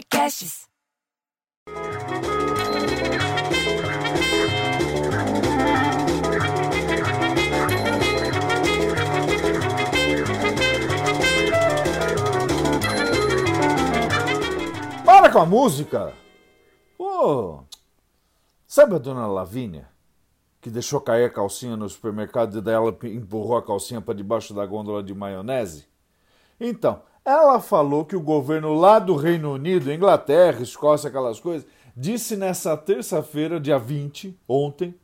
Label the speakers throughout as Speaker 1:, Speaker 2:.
Speaker 1: Podcasts.
Speaker 2: Para com a música! Pô, sabe a dona Lavínia? Que deixou cair a calcinha no supermercado e daí ela empurrou a calcinha para debaixo da gôndola de maionese? Então, ela falou que o governo lá do Reino Unido, Inglaterra, Escócia, aquelas coisas, disse nessa terça-feira, dia 20, ontem,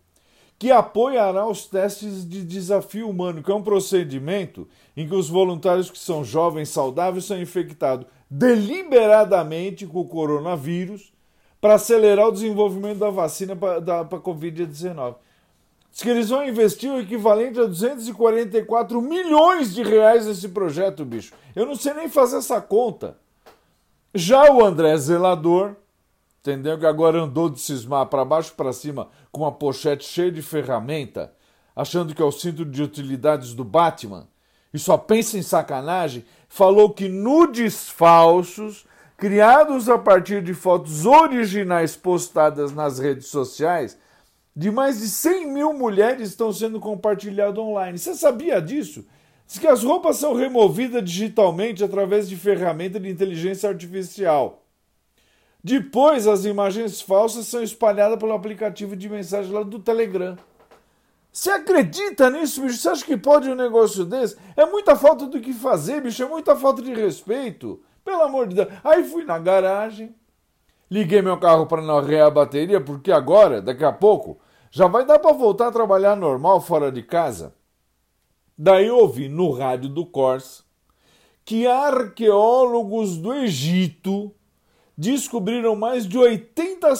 Speaker 2: que apoiará os testes de desafio humano, que é um procedimento em que os voluntários que são jovens saudáveis são infectados deliberadamente com o coronavírus para acelerar o desenvolvimento da vacina para a Covid-19. Diz que eles vão investir o equivalente a 244 milhões de reais nesse projeto, bicho. Eu não sei nem fazer essa conta. Já o André Zelador, entendeu? Que agora andou de cismar para baixo para cima com uma pochete cheia de ferramenta, achando que é o cinto de utilidades do Batman, e só pensa em sacanagem, falou que nudes falsos, criados a partir de fotos originais postadas nas redes sociais, de mais de 100 mil mulheres estão sendo compartilhadas online. Você sabia disso? Diz que as roupas são removidas digitalmente através de ferramenta de inteligência artificial. Depois, as imagens falsas são espalhadas pelo aplicativo de mensagem lá do Telegram. Você acredita nisso, bicho? Você acha que pode um negócio desse? É muita falta do que fazer, bicho. É muita falta de respeito. Pelo amor de Deus. Aí fui na garagem, liguei meu carro para não arrear a bateria, porque agora, daqui a pouco, já vai dar para voltar a trabalhar normal fora de casa? Daí ouvi no rádio do Corsa que arqueólogos do Egito descobriram mais de 80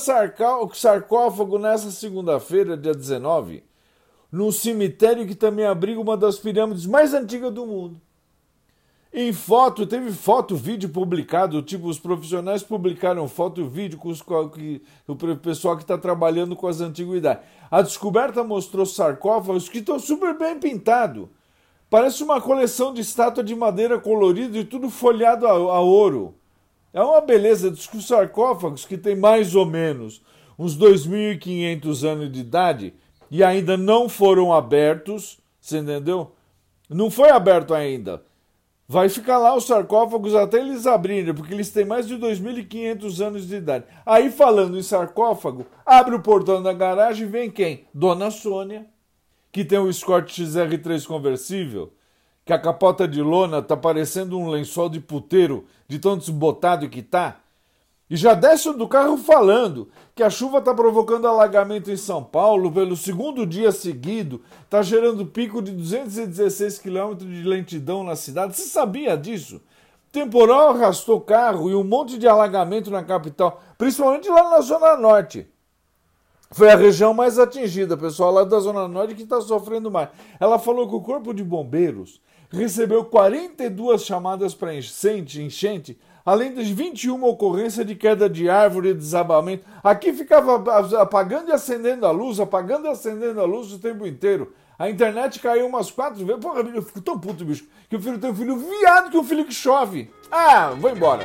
Speaker 2: sarcófagos nessa segunda-feira, dia 19, num cemitério que também abriga uma das pirâmides mais antigas do mundo. Em foto, teve foto, vídeo publicado, tipo, os profissionais publicaram foto e vídeo com, os, com o pessoal que está trabalhando com as antiguidades. A descoberta mostrou sarcófagos que estão super bem pintados. Parece uma coleção de estátua de madeira colorida e tudo folhado a, a ouro. É uma beleza dos sarcófagos que tem mais ou menos uns 2.500 anos de idade e ainda não foram abertos, você entendeu? Não foi aberto ainda. Vai ficar lá os sarcófagos até eles abrirem, porque eles têm mais de 2.500 anos de idade. Aí, falando em sarcófago, abre o portão da garagem e vem quem? Dona Sônia, que tem o Escort XR3 conversível, que a capota de lona tá parecendo um lençol de puteiro, de tão desbotado que tá. E já desce do carro falando que a chuva está provocando alagamento em São Paulo pelo segundo dia seguido, está gerando pico de 216 quilômetros de lentidão na cidade. Você sabia disso? Temporal arrastou carro e um monte de alagamento na capital, principalmente lá na Zona Norte. Foi a região mais atingida, pessoal lá da Zona Norte que está sofrendo mais. Ela falou que o Corpo de Bombeiros recebeu 42 chamadas para enchente, enchente além das 21 ocorrências de queda de árvore e desabamento. Aqui ficava apagando e acendendo a luz, apagando e acendendo a luz o tempo inteiro. A internet caiu umas quatro vezes. Porra, eu fico tão puto, bicho, que o filho tem um filho viado que um filho que chove. Ah, vou embora.